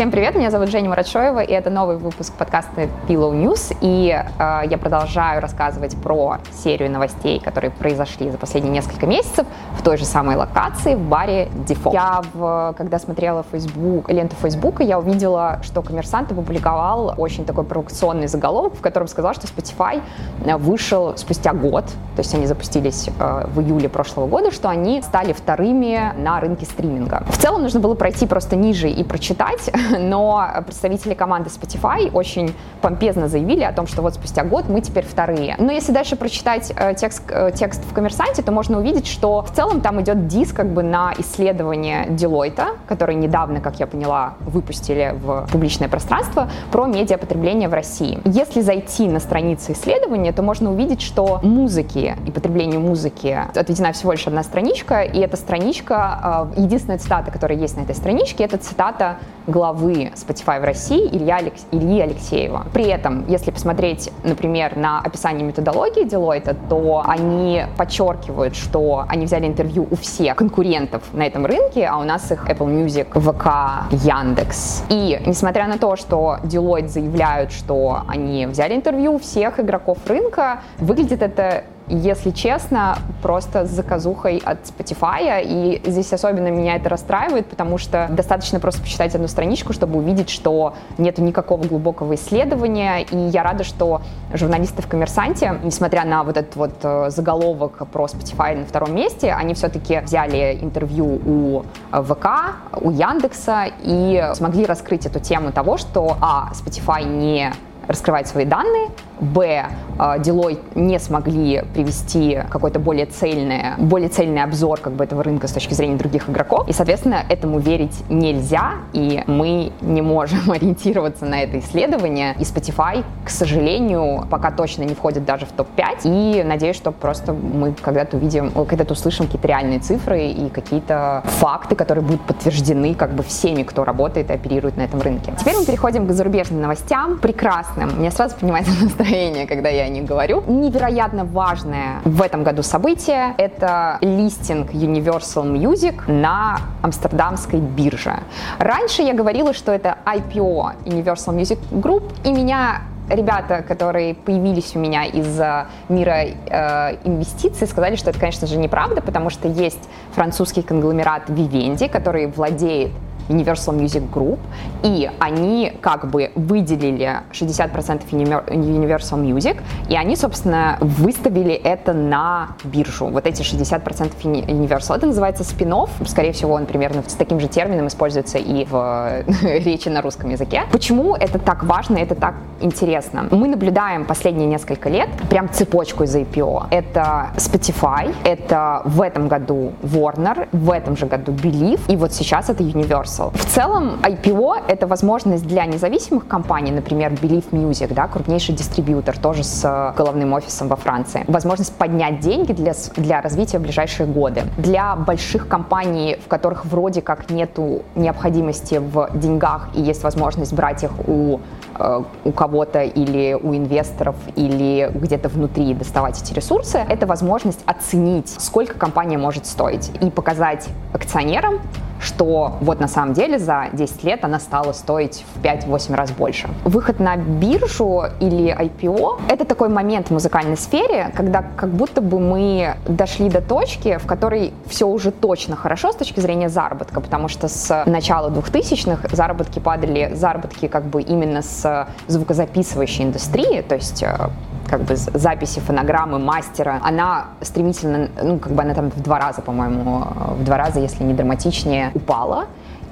Всем привет, меня зовут Женя Марачоева, и это новый выпуск подкаста Pillow News. И э, я продолжаю рассказывать про серию новостей, которые произошли за последние несколько месяцев в той же самой локации, в баре Default. Я, в, когда смотрела Facebook, ленту Фейсбука, я увидела, что коммерсант опубликовал очень такой провокационный заголовок, в котором сказал, что Spotify э, вышел спустя год, то есть они запустились э, в июле прошлого года, что они стали вторыми на рынке стриминга. В целом нужно было пройти просто ниже и прочитать, но представители команды Spotify очень помпезно заявили о том, что вот спустя год мы теперь вторые. Но если дальше прочитать э, текст, э, текст в коммерсанте, то можно увидеть, что в целом там идет диск как бы на исследование Deloitte, который недавно, как я поняла, выпустили в публичное пространство, про медиапотребление в России. Если зайти на страницы исследования, то можно увидеть, что музыки и потреблению музыки отведена всего лишь одна страничка, и эта страничка, э, единственная цитата, которая есть на этой страничке, это цитата главы Spotify в России Илья. Ильи Алексеева. При этом, если посмотреть, например, на описание методологии Deloitte, то они подчеркивают, что они взяли интервью у всех конкурентов на этом рынке, а у нас их Apple Music, ВК, Яндекс. И несмотря на то, что Deloitte заявляют, что они взяли интервью у всех игроков рынка, выглядит это если честно, просто с заказухой от Spotify. И здесь особенно меня это расстраивает, потому что достаточно просто почитать одну страничку, чтобы увидеть, что нет никакого глубокого исследования. И я рада, что журналисты в «Коммерсанте», несмотря на вот этот вот э, заголовок про Spotify на втором месте, они все-таки взяли интервью у э, ВК, у Яндекса и смогли раскрыть эту тему того, что, а, Spotify не раскрывать свои данные, б, а, Deloitte не смогли привести какой-то более цельный, более цельный обзор как бы этого рынка с точки зрения других игроков, и, соответственно, этому верить нельзя, и мы не можем ориентироваться на это исследование, и Spotify, к сожалению, пока точно не входит даже в топ-5, и надеюсь, что просто мы когда-то увидим, когда-то услышим какие-то реальные цифры и какие-то факты, которые будут подтверждены как бы всеми, кто работает и оперирует на этом рынке. Теперь мы переходим к зарубежным новостям. Прекрасным. Меня сразу поднимается настроение когда я о них говорю. Невероятно важное в этом году событие — это листинг Universal Music на амстердамской бирже. Раньше я говорила, что это IPO Universal Music Group, и меня ребята, которые появились у меня из мира э, инвестиций, сказали, что это, конечно же, неправда, потому что есть французский конгломерат Vivendi, который владеет Universal Music Group, и они как бы выделили 60% Universal Music, и они, собственно, выставили это на биржу, вот эти 60% Universal. Это называется спин скорее всего, он примерно с таким же термином используется и в речи на русском языке. Почему это так важно, это так интересно? Мы наблюдаем последние несколько лет прям цепочку из IPO. Это Spotify, это в этом году Warner, в этом же году Believe, и вот сейчас это Universal. Universal. В целом IPO — это возможность для независимых компаний, например, Believe Music, да, крупнейший дистрибьютор, тоже с э, головным офисом во Франции, возможность поднять деньги для, для развития в ближайшие годы. Для больших компаний, в которых вроде как нету необходимости в деньгах и есть возможность брать их у э, у кого-то или у инвесторов или где-то внутри доставать эти ресурсы, это возможность оценить, сколько компания может стоить и показать акционерам, что вот на самом деле за 10 лет она стала стоить в 5-8 раз больше. Выход на биржу или IPO — это такой момент в музыкальной сфере, когда как будто бы мы дошли до точки, в которой все уже точно хорошо с точки зрения заработка, потому что с начала 2000-х заработки падали, заработки как бы именно с звукозаписывающей индустрии, то есть э, как бы записи фонограммы мастера, она стремительно, ну, как бы она там в два раза, по-моему, в два раза, если не драматичнее, упала.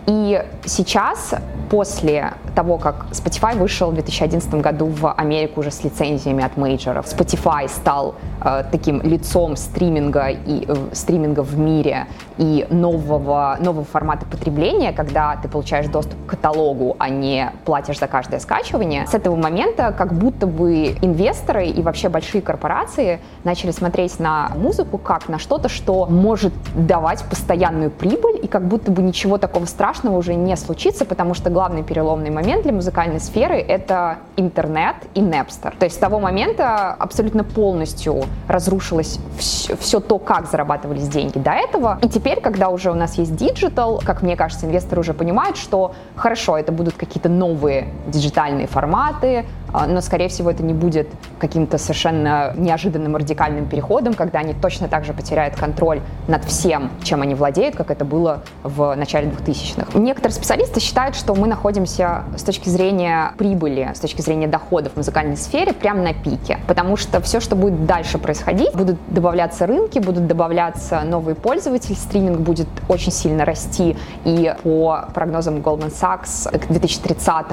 И сейчас, после того, как Spotify вышел в 2011 году в Америку уже с лицензиями от мейджоров, Spotify стал э, таким лицом стриминга и э, стриминга в мире и нового, нового формата потребления, когда ты получаешь доступ к каталогу, а не платишь за каждое скачивание. С этого момента как будто бы инвесторы и вообще большие корпорации начали смотреть на музыку как на что-то, что может давать постоянную прибыль, и как будто бы ничего такого страшного уже не случится, потому что главный переломный момент для музыкальной сферы — это интернет и Napster. То есть с того момента абсолютно полностью разрушилось все, все то, как зарабатывались деньги до этого. И теперь, когда уже у нас есть digital, как мне кажется, инвесторы уже понимают, что хорошо, это будут какие-то новые диджитальные форматы, но, скорее всего, это не будет каким-то совершенно неожиданным радикальным переходом, когда они точно так же потеряют контроль над всем, чем они владеют, как это было в начале 2000-х. Некоторые специалисты считают, что мы находимся с точки зрения прибыли, с точки зрения доходов в музыкальной сфере прямо на пике, потому что все, что будет дальше происходить, будут добавляться рынки, будут добавляться новые пользователи, стриминг будет очень сильно расти, и по прогнозам Goldman Sachs к 2030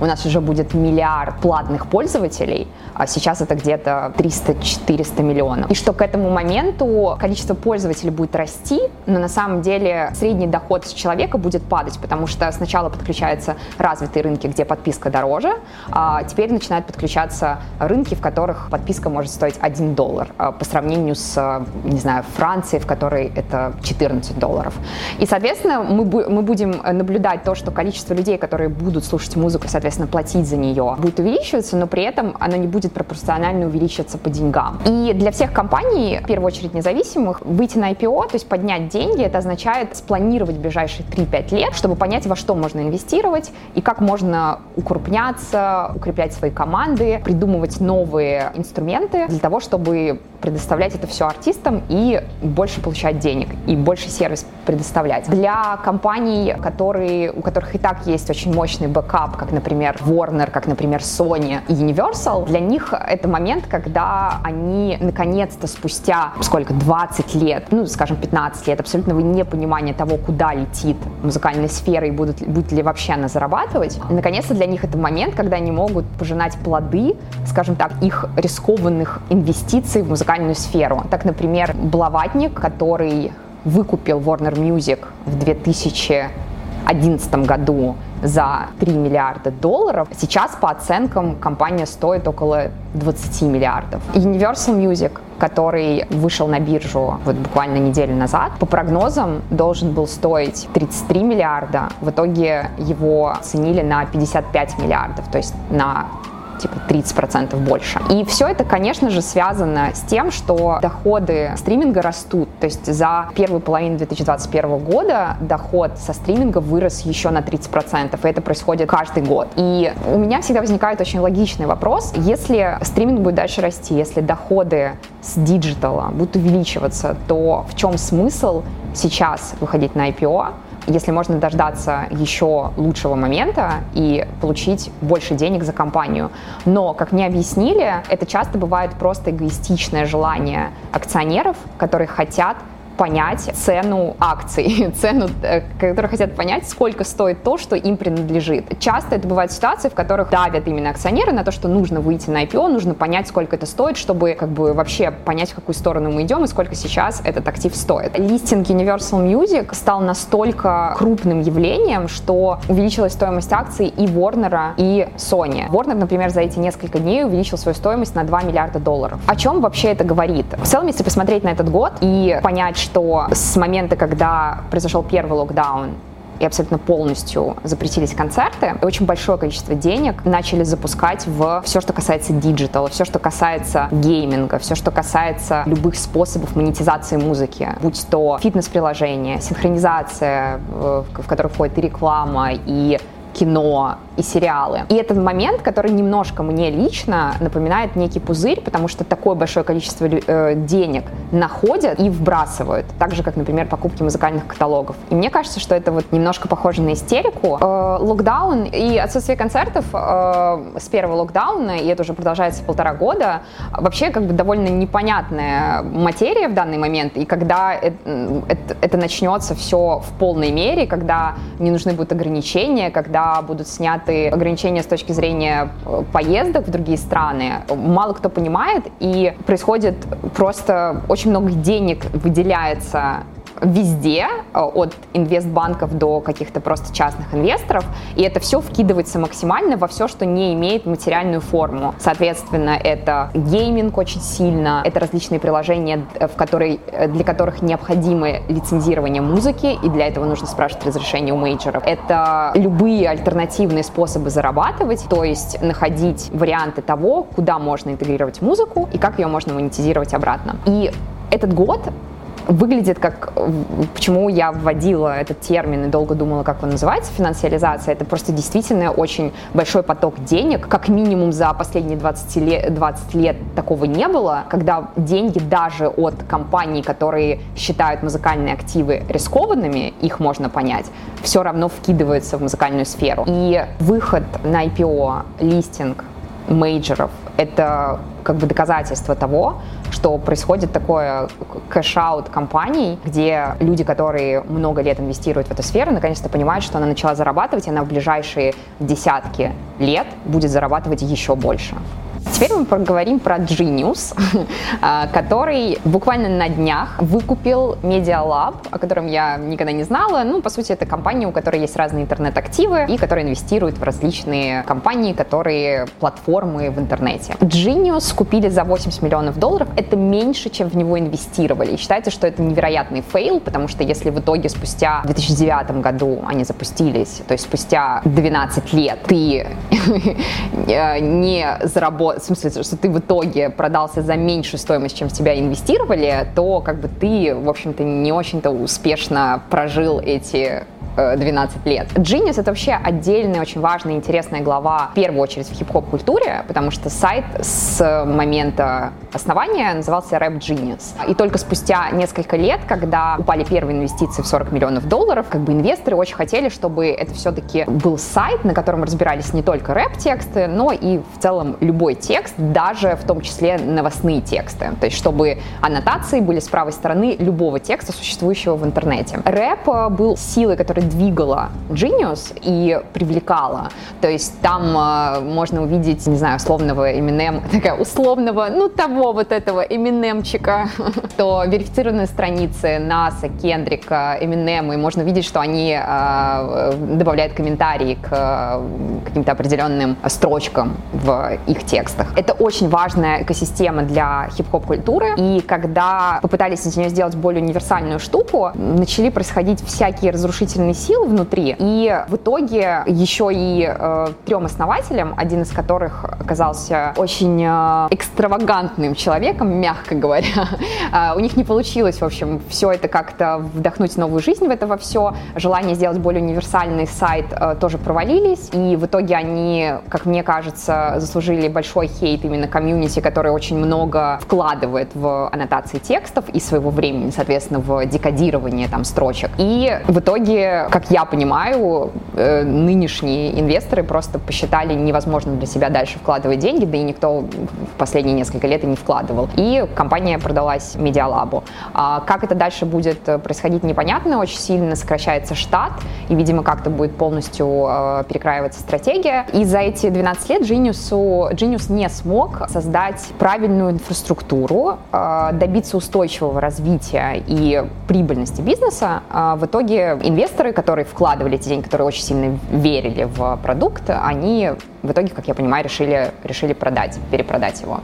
у нас уже будет миллиард плат платных пользователей, а сейчас это где-то 300-400 миллионов. И что к этому моменту количество пользователей будет расти, но на самом деле средний доход с человека будет падать, потому что сначала подключаются развитые рынки, где подписка дороже, а теперь начинают подключаться рынки, в которых подписка может стоить 1 доллар а, по сравнению с, не знаю, Францией, в которой это 14 долларов. И, соответственно, мы, мы будем наблюдать то, что количество людей, которые будут слушать музыку, соответственно, платить за нее, будет увеличиваться, увеличиваться, но при этом оно не будет пропорционально увеличиваться по деньгам. И для всех компаний, в первую очередь независимых, выйти на IPO, то есть поднять деньги, это означает спланировать ближайшие 3-5 лет, чтобы понять, во что можно инвестировать и как можно укрупняться, укреплять свои команды, придумывать новые инструменты для того, чтобы предоставлять это все артистам и больше получать денег, и больше сервис предоставлять. Для компаний, которые, у которых и так есть очень мощный backup, как, например, Warner, как, например, Sony и Universal, для них это момент, когда они наконец-то спустя сколько, 20 лет, ну, скажем, 15 лет абсолютного непонимания того, куда летит музыкальная сфера и будут, будет ли вообще она зарабатывать, наконец-то для них это момент, когда они могут пожинать плоды, скажем так, их рискованных инвестиций в музыкальную сферу. Так, например, Блаватник, который выкупил Warner Music в 2011 году за 3 миллиарда долларов. Сейчас по оценкам компания стоит около 20 миллиардов. Universal Music, который вышел на биржу вот буквально неделю назад, по прогнозам должен был стоить 33 миллиарда. В итоге его оценили на 55 миллиардов, то есть на типа 30% больше. И все это, конечно же, связано с тем, что доходы стриминга растут. То есть за первую половину 2021 года доход со стриминга вырос еще на 30%, и это происходит каждый год. И у меня всегда возникает очень логичный вопрос, если стриминг будет дальше расти, если доходы с диджитала будут увеличиваться, то в чем смысл сейчас выходить на IPO, если можно дождаться еще лучшего момента и получить больше денег за компанию. Но, как мне объяснили, это часто бывает просто эгоистичное желание акционеров, которые хотят понять цену акций, цену, э, которые хотят понять, сколько стоит то, что им принадлежит. Часто это бывают ситуации, в которых давят именно акционеры на то, что нужно выйти на IPO, нужно понять, сколько это стоит, чтобы как бы вообще понять, в какую сторону мы идем и сколько сейчас этот актив стоит. Листинг Universal Music стал настолько крупным явлением, что увеличилась стоимость акций и Warner, и Sony. Warner, например, за эти несколько дней увеличил свою стоимость на 2 миллиарда долларов. О чем вообще это говорит? В целом, если посмотреть на этот год и понять, что с момента, когда произошел первый локдаун, и абсолютно полностью запретились концерты, очень большое количество денег начали запускать в все, что касается диджитала, все, что касается гейминга, все, что касается любых способов монетизации музыки, будь то фитнес-приложение, синхронизация, в, в которой входит и реклама, и кино и сериалы. И этот момент, который немножко мне лично напоминает некий пузырь, потому что такое большое количество э, денег находят и вбрасывают, так же, как, например, покупки музыкальных каталогов. И мне кажется, что это вот немножко похоже на истерику. Э, локдаун и отсутствие концертов э, с первого локдауна, и это уже продолжается полтора года, вообще как бы довольно непонятная материя в данный момент, и когда это, это, это начнется все в полной мере, когда не нужны будут ограничения, когда будут сняты ограничения с точки зрения э, поездок в другие страны, мало кто понимает, и происходит просто очень много денег выделяется везде, э, от инвестбанков до каких-то просто частных инвесторов, и это все вкидывается максимально во все, что не имеет материальную форму. Соответственно, это гейминг очень сильно, это различные приложения, в которые, для которых необходимо лицензирование музыки, и для этого нужно спрашивать разрешение у мейджеров. Это любые альтернативные способы зарабатывать, то есть находить варианты того, куда можно интегрировать музыку и как ее можно монетизировать обратно. И этот год выглядит как... Почему я вводила этот термин и долго думала, как он называется, финансиализация, это просто действительно очень большой поток денег. Как минимум за последние 20 лет, 20 лет такого не было, когда деньги даже от компаний, которые считают музыкальные активы рискованными, их можно понять, все равно вкидываются в музыкальную сферу. И выход на IPO, листинг мейджеров, это как бы доказательство того, что происходит такое cash-out компаний, где люди, которые много лет инвестируют в эту сферу, наконец-то понимают, что она начала зарабатывать, и она в ближайшие десятки лет будет зарабатывать еще больше. Теперь мы поговорим про Genius, а, который буквально на днях выкупил Media Lab, о котором я никогда не знала. Ну, по сути, это компания, у которой есть разные интернет-активы и которая инвестирует в различные компании, которые платформы в интернете. Genius купили за 80 миллионов долларов. Это меньше, чем в него инвестировали. И считается, что это невероятный fail, потому что если в итоге спустя 2009 году они запустились, то есть спустя 12 лет ты не заработал смысле, что ты в итоге продался за меньшую стоимость, чем в тебя инвестировали, то как бы ты, в общем-то, не очень-то успешно прожил эти 12 э, лет. Genius — это вообще отдельная, очень важная, интересная глава, в первую очередь в хип-хоп культуре, потому что сайт с момента основания назывался Rap Genius. И только спустя несколько лет, когда упали первые инвестиции в 40 миллионов долларов, как бы инвесторы очень хотели, чтобы это все-таки был сайт, на котором разбирались не только рэп-тексты, но и в целом любой текст, даже в том числе новостные тексты. То есть чтобы аннотации были с правой стороны любого текста, существующего в интернете. Рэп э, был силой, которая двигала Genius и привлекала. То есть там э, можно увидеть, не знаю, условного Eminem, такая условного, ну того вот этого Эминемчика, то верифицированные страницы НАСА, Кендрика, Эминема, и можно видеть, что они э, добавляют комментарии к э, каким-то определенным строчкам в их текстах. Это очень важная экосистема для хип-хоп культуры, и когда попытались из нее сделать более универсальную штуку, начали происходить всякие разрушительные сил внутри. И в итоге еще и э, трем основателям, один из которых оказался очень э, экстравагантным человеком, мягко говоря, э, у них не получилось, в общем, все это как-то вдохнуть новую жизнь в это во все. Желание сделать более универсальный сайт э, тоже провалились. И в итоге они, как мне кажется, заслужили большой хейт именно комьюнити, который очень много вкладывает в аннотации текстов и своего времени, соответственно, в декодирование там строчек. И в итоге как я понимаю, э, нынешние инвесторы просто посчитали невозможным для себя дальше вкладывать деньги, да и никто в последние несколько лет и не вкладывал. И компания продалась Медиалабу. А как это дальше будет происходить, непонятно. Очень сильно сокращается штат, и, видимо, как-то будет полностью э, перекраиваться стратегия. И за эти 12 лет Genius, Genius не смог создать правильную инфраструктуру, э, добиться устойчивого развития и прибыльности бизнеса. В итоге инвесторы, которые вкладывали эти деньги, которые очень сильно верили в продукт, они в итоге, как я понимаю, решили, решили продать, перепродать его.